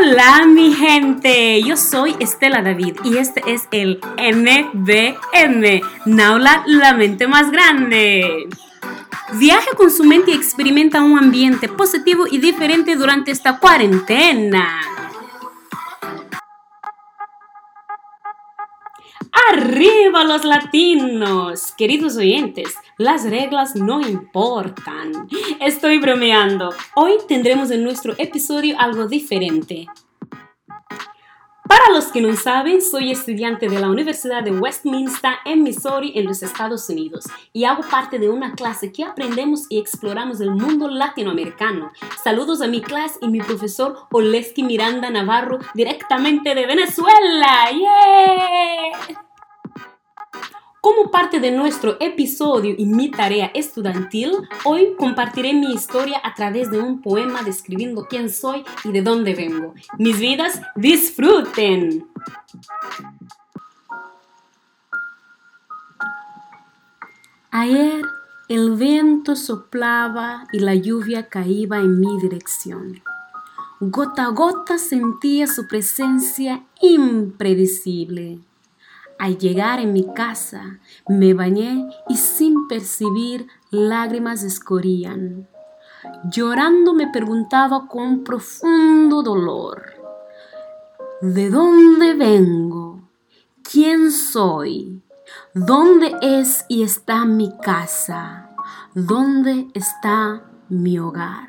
Hola mi gente, yo soy Estela David y este es el NBM, Naula la mente más grande. Viaja con su mente y experimenta un ambiente positivo y diferente durante esta cuarentena. ¡Arriba los latinos! Queridos oyentes, las reglas no importan. Estoy bromeando. Hoy tendremos en nuestro episodio algo diferente. Para los que no saben, soy estudiante de la Universidad de Westminster en Missouri, en los Estados Unidos, y hago parte de una clase que aprendemos y exploramos el mundo latinoamericano. Saludos a mi clase y mi profesor Oleski Miranda Navarro, directamente de Venezuela. ¡Yeah! Como parte de nuestro episodio y mi tarea estudiantil, hoy compartiré mi historia a través de un poema describiendo quién soy y de dónde vengo. Mis vidas, disfruten. Ayer el viento soplaba y la lluvia caía en mi dirección. Gota a gota sentía su presencia impredecible. Al llegar en mi casa, me bañé y sin percibir lágrimas escorrían. Llorando me preguntaba con profundo dolor, ¿de dónde vengo? ¿Quién soy? ¿Dónde es y está mi casa? ¿Dónde está mi hogar?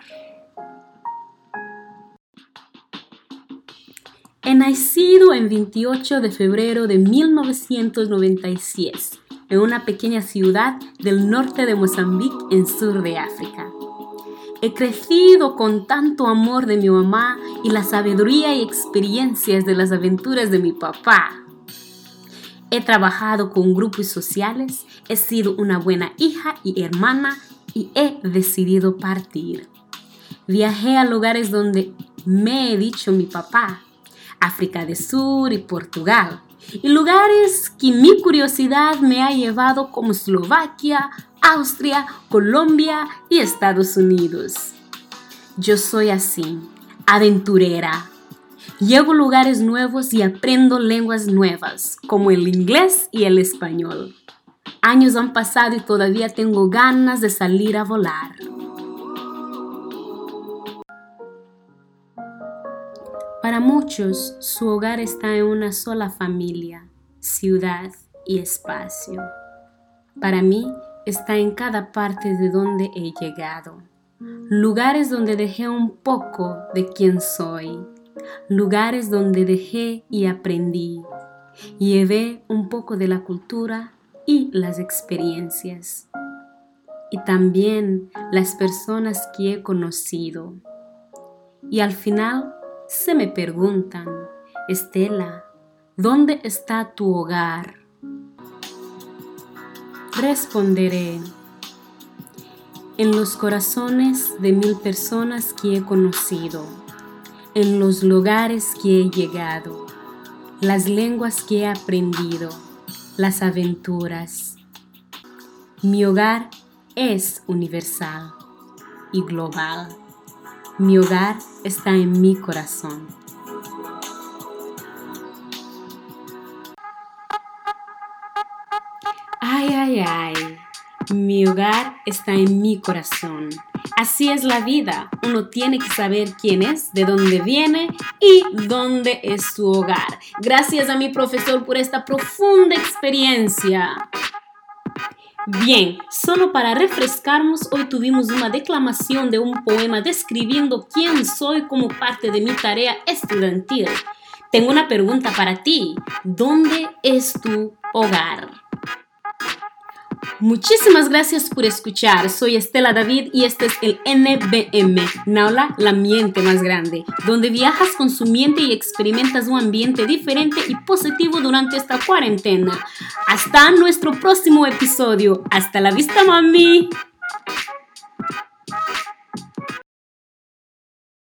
He nacido en 28 de febrero de 1996 en una pequeña ciudad del norte de Mozambique en sur de África. He crecido con tanto amor de mi mamá y la sabiduría y experiencias de las aventuras de mi papá. He trabajado con grupos sociales, he sido una buena hija y hermana y he decidido partir. Viajé a lugares donde me he dicho mi papá, África del Sur y Portugal, y lugares que mi curiosidad me ha llevado como Eslovaquia, Austria, Colombia y Estados Unidos. Yo soy así, aventurera. Llego a lugares nuevos y aprendo lenguas nuevas, como el inglés y el español. Años han pasado y todavía tengo ganas de salir a volar. Para muchos, su hogar está en una sola familia, ciudad y espacio. Para mí, está en cada parte de donde he llegado. Lugares donde dejé un poco de quien soy. Lugares donde dejé y aprendí. Llevé un poco de la cultura y las experiencias. Y también las personas que he conocido. Y al final se me preguntan, Estela, ¿dónde está tu hogar? Responderé, en los corazones de mil personas que he conocido, en los lugares que he llegado, las lenguas que he aprendido, las aventuras. Mi hogar es universal y global. Mi hogar está en mi corazón. Ay, ay, ay. Mi hogar está en mi corazón. Así es la vida. Uno tiene que saber quién es, de dónde viene y dónde es su hogar. Gracias a mi profesor por esta profunda experiencia. Bien, solo para refrescarnos, hoy tuvimos una declamación de un poema describiendo quién soy como parte de mi tarea estudiantil. Tengo una pregunta para ti. ¿Dónde es tu hogar? Muchísimas gracias por escuchar. Soy Estela David y este es el NBM, Naula, la miente más grande, donde viajas con su mente y experimentas un ambiente diferente y positivo durante esta cuarentena. Hasta nuestro próximo episodio. Hasta la vista, mami.